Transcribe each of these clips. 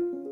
My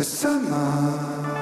the summer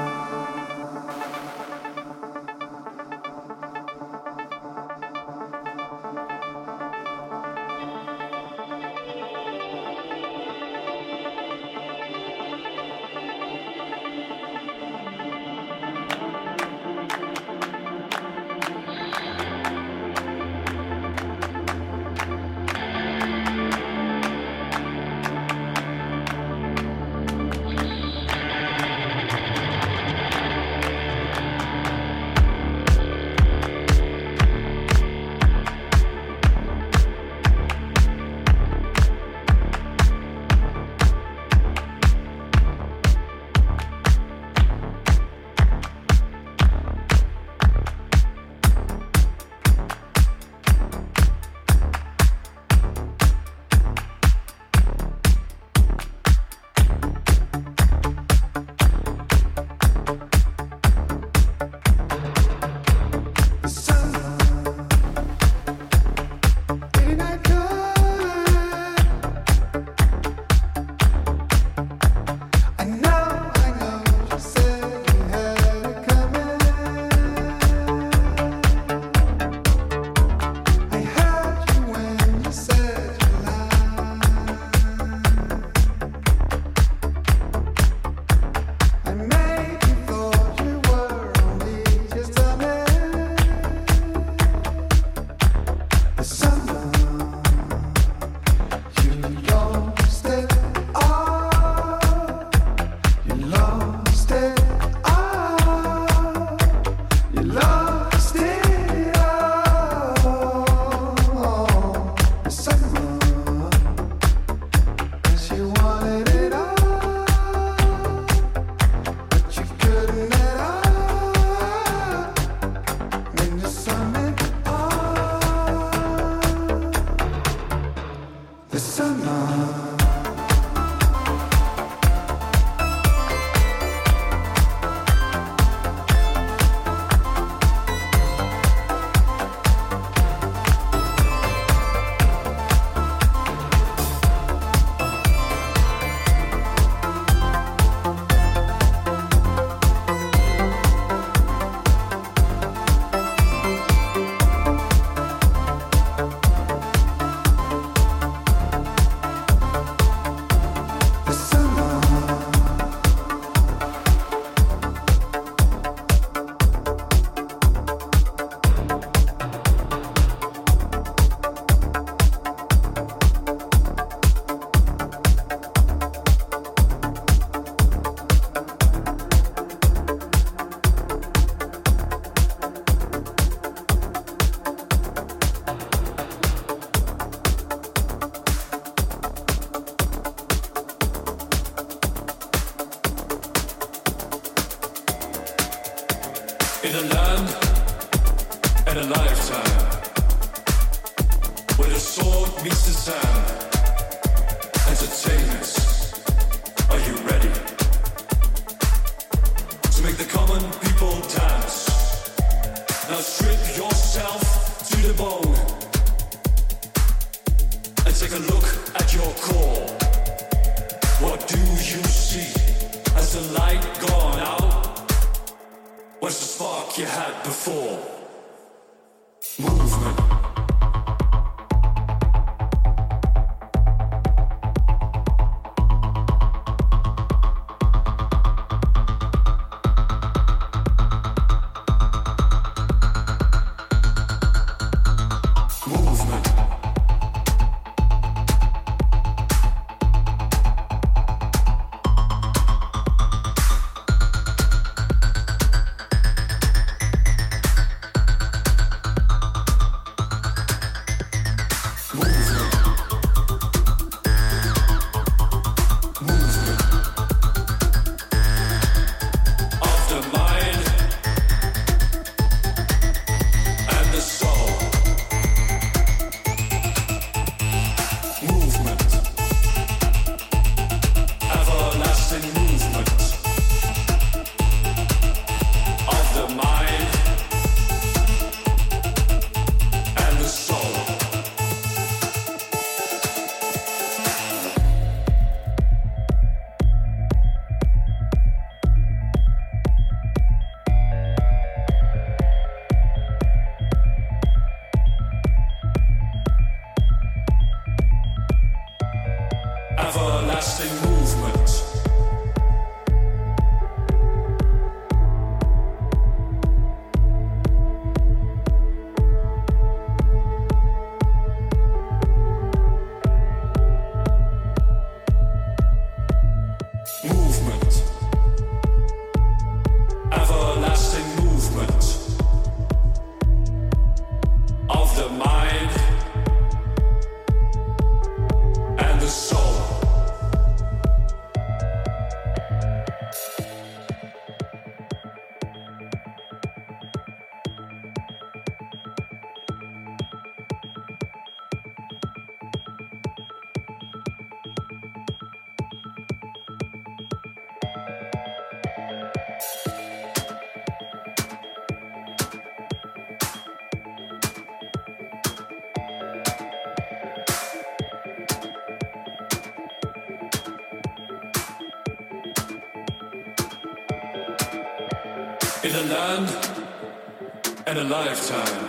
a lifetime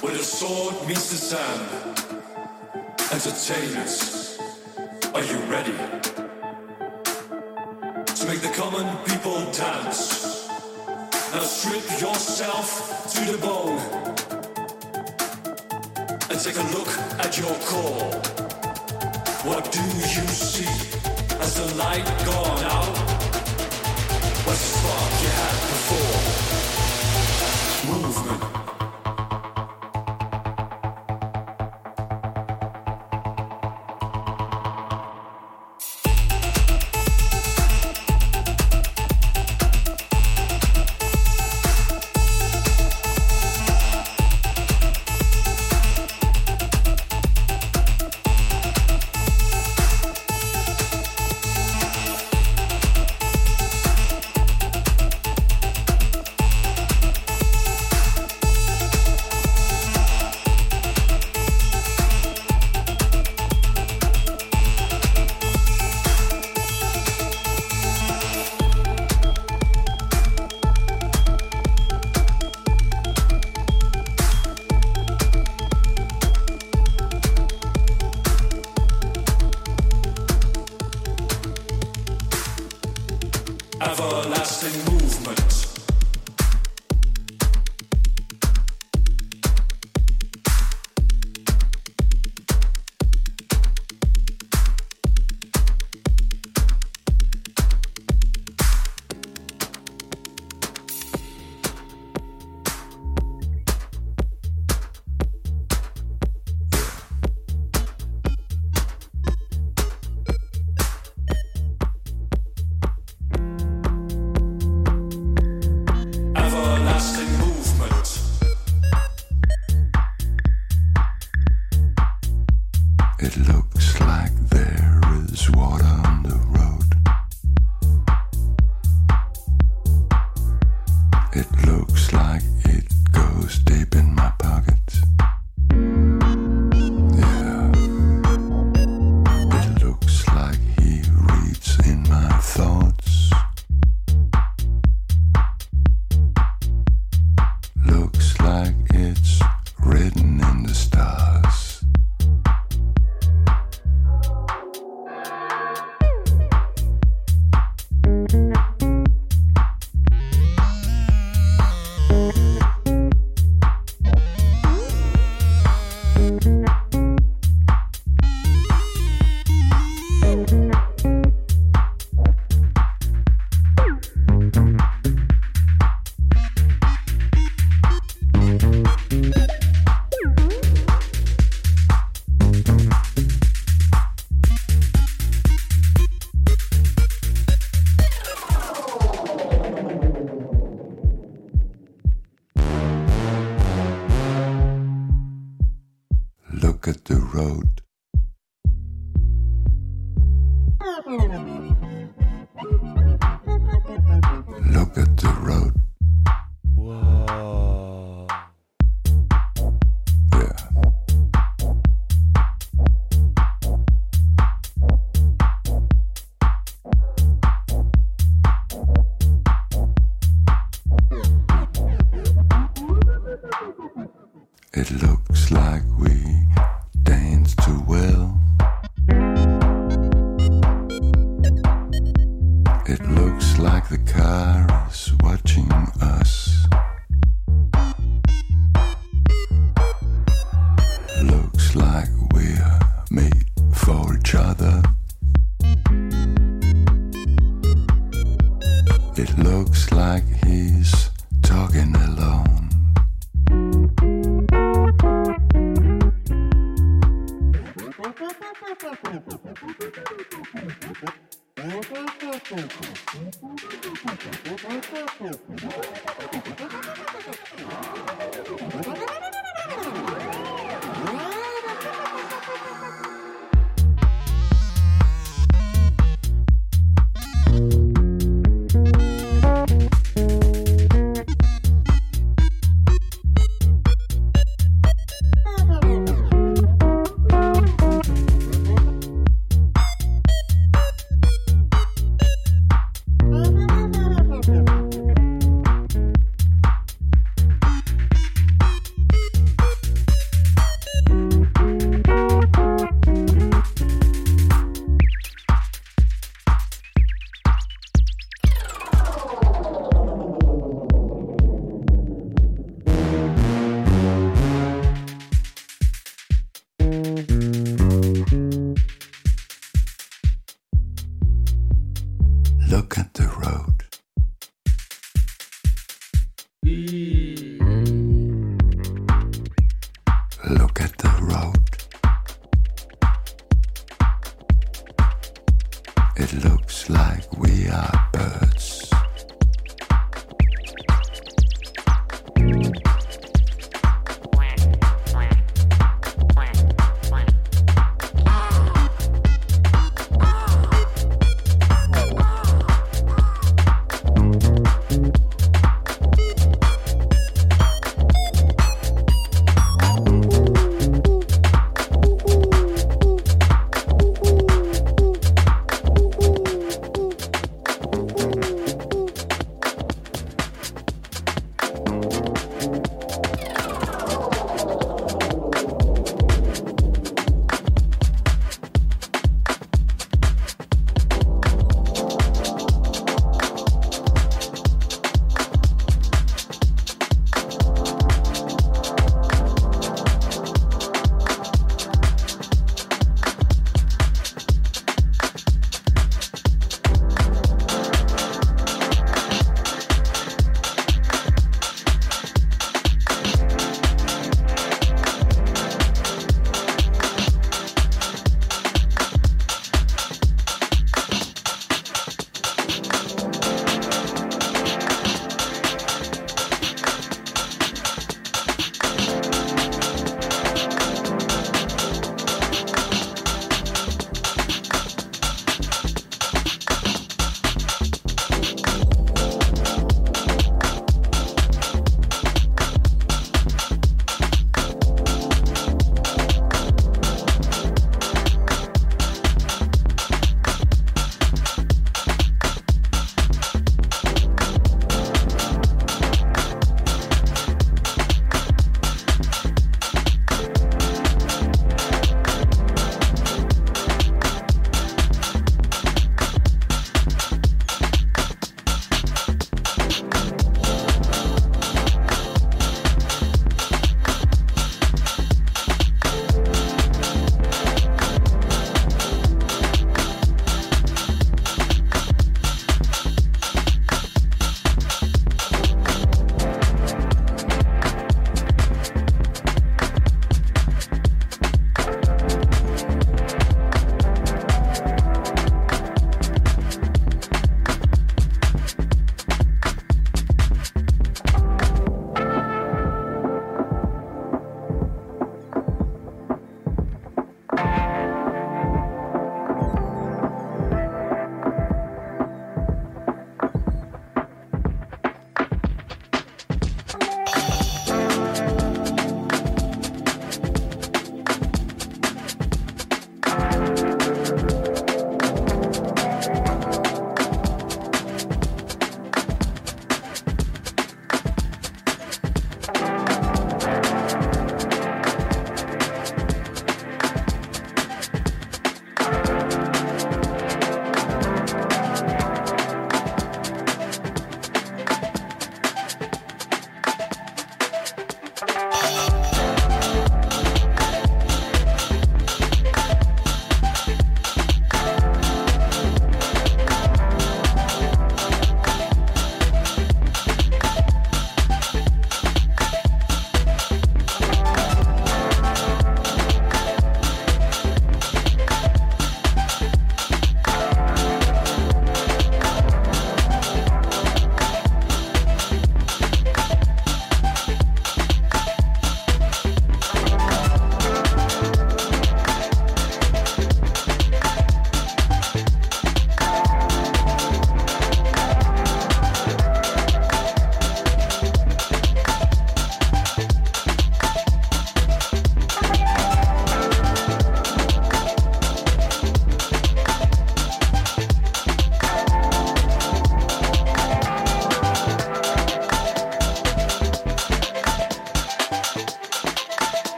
where the sword meets the sand. Entertainers, are you ready to make the common people dance? Now strip yourself to the bone and take a look at your core. What do you see as the light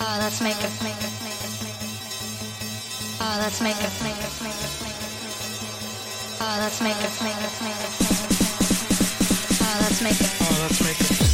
Oh, let's make it. Oh, let's make it. Oh, let's make it. Oh, let's make it. Oh, let's make it. Oh, let's make it.